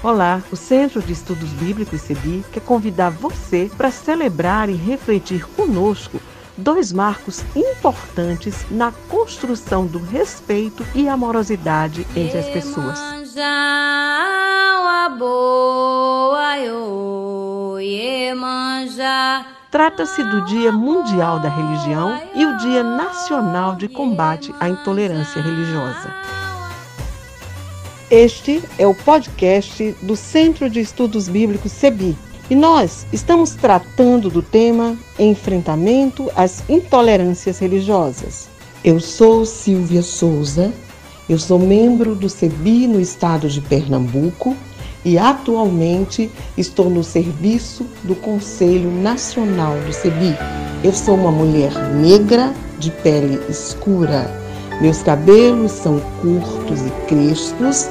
Olá, o Centro de Estudos Bíblicos CEBI quer convidar você para celebrar e refletir conosco dois marcos importantes na construção do respeito e amorosidade entre as pessoas. Trata-se do Dia Mundial da Religião e o Dia Nacional de Combate à Intolerância Religiosa. Este é o podcast do Centro de Estudos Bíblicos CEBI e nós estamos tratando do tema Enfrentamento às Intolerâncias Religiosas. Eu sou Silvia Souza, eu sou membro do CEBI no estado de Pernambuco e atualmente estou no serviço do Conselho Nacional do CEBI. Eu sou uma mulher negra de pele escura. Meus cabelos são curtos e crespos.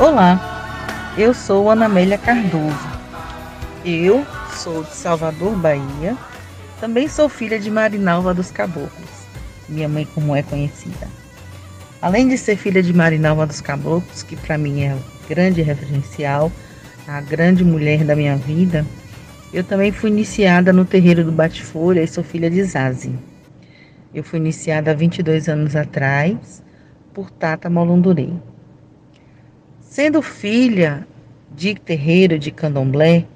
Olá, eu sou Ana Amélia Cardoso. Eu sou de Salvador, Bahia. Também sou filha de Marinalva dos Caboclos, minha mãe como é conhecida. Além de ser filha de Marinalva dos Caboclos, que para mim é o grande referencial, a grande mulher da minha vida, eu também fui iniciada no terreiro do Bate-Folha e sou filha de Zazi. Eu fui iniciada há 22 anos atrás por Tata Molundurei. Sendo filha de terreiro de candomblé,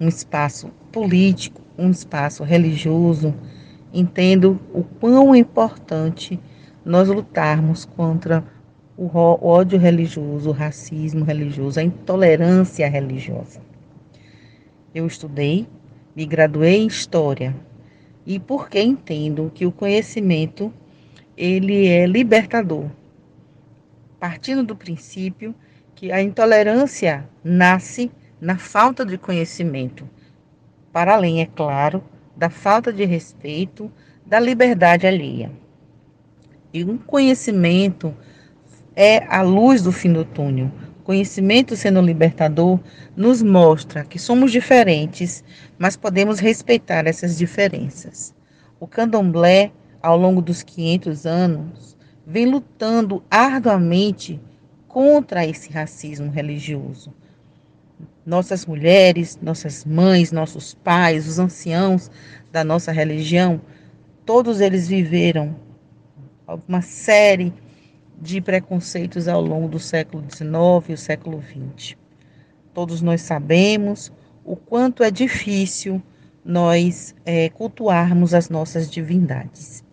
um espaço político, um espaço religioso, entendo o quão importante nós lutarmos contra o ódio religioso, o racismo religioso, a intolerância religiosa. Eu estudei Me graduei em História e porque entendo que o conhecimento ele é libertador. Partindo do princípio que a intolerância nasce na falta de conhecimento, para além, é claro, da falta de respeito, da liberdade alheia. E um conhecimento é a luz do fim do túnel. Conhecimento sendo libertador nos mostra que somos diferentes, mas podemos respeitar essas diferenças. O candomblé, ao longo dos 500 anos, vem lutando arduamente contra esse racismo religioso. Nossas mulheres, nossas mães, nossos pais, os anciãos da nossa religião, todos eles viveram uma série de preconceitos ao longo do século XIX e o século XX. Todos nós sabemos o quanto é difícil nós é, cultuarmos as nossas divindades.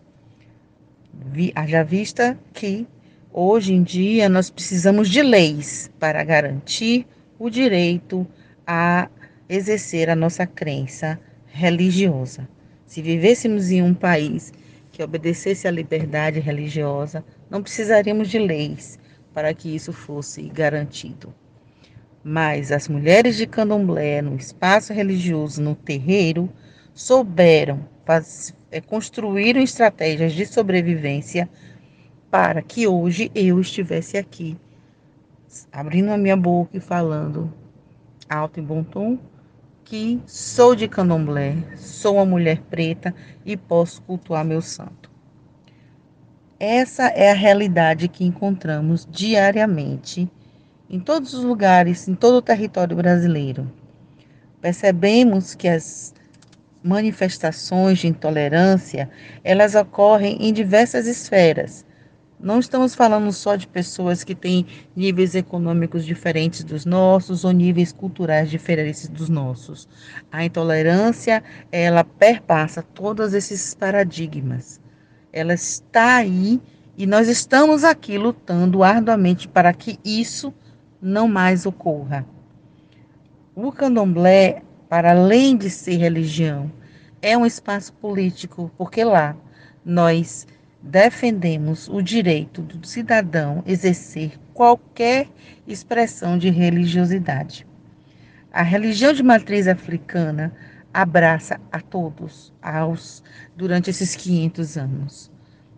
Haja vista que Hoje em dia, nós precisamos de leis para garantir o direito a exercer a nossa crença religiosa. Se vivêssemos em um país que obedecesse à liberdade religiosa, não precisaríamos de leis para que isso fosse garantido. Mas as mulheres de candomblé, no espaço religioso, no terreiro, souberam, é, construíram estratégias de sobrevivência para que hoje eu estivesse aqui, abrindo a minha boca e falando alto e bom tom, que sou de candomblé, sou uma mulher preta e posso cultuar meu santo. Essa é a realidade que encontramos diariamente em todos os lugares, em todo o território brasileiro. Percebemos que as manifestações de intolerância, elas ocorrem em diversas esferas, não estamos falando só de pessoas que têm níveis econômicos diferentes dos nossos ou níveis culturais diferentes dos nossos. A intolerância, ela perpassa todos esses paradigmas. Ela está aí e nós estamos aqui lutando arduamente para que isso não mais ocorra. O candomblé, para além de ser religião, é um espaço político, porque lá nós defendemos o direito do cidadão exercer qualquer expressão de religiosidade. A religião de matriz africana abraça a todos aos durante esses 500 anos.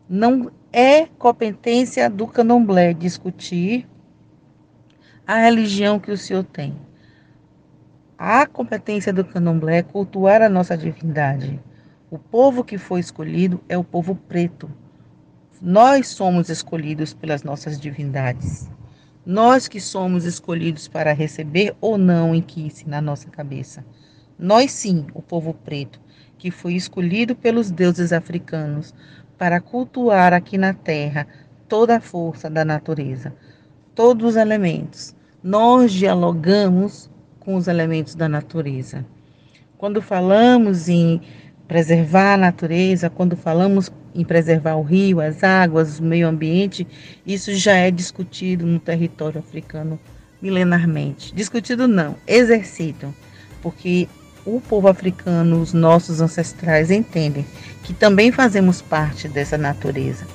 Não é competência do candomblé discutir a religião que o senhor tem. A competência do candomblé é cultuar a nossa divindade. O povo que foi escolhido é o povo preto, nós somos escolhidos pelas nossas divindades. Nós que somos escolhidos para receber ou não em Kiss na nossa cabeça. Nós sim, o povo preto, que foi escolhido pelos deuses africanos para cultuar aqui na terra toda a força da natureza, todos os elementos. Nós dialogamos com os elementos da natureza. Quando falamos em preservar a natureza, quando falamos em preservar o rio, as águas, o meio ambiente, isso já é discutido no território africano milenarmente. Discutido não, exercitam, porque o povo africano, os nossos ancestrais entendem que também fazemos parte dessa natureza.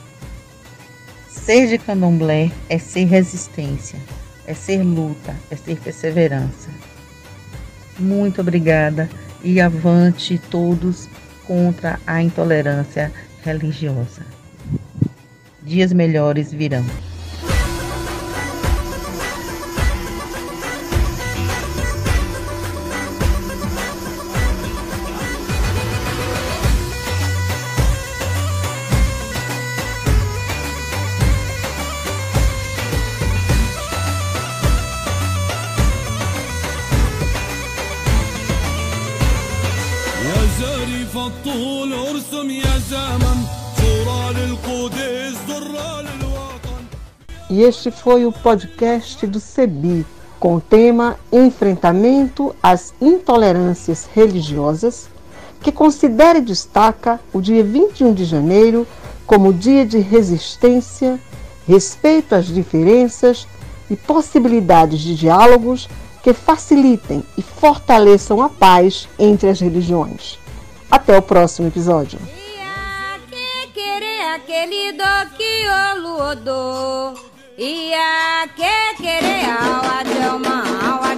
Ser de candomblé é ser resistência, é ser luta, é ser perseverança. Muito obrigada e avante todos contra a intolerância religiosa. Dias melhores virão. E este foi o podcast do CEBI, com o tema Enfrentamento às Intolerâncias Religiosas, que considera e destaca o dia 21 de janeiro como dia de resistência, respeito às diferenças e possibilidades de diálogos que facilitem e fortaleçam a paz entre as religiões. Até o próximo episódio. aquele do que o e a que querer aula de é uma aula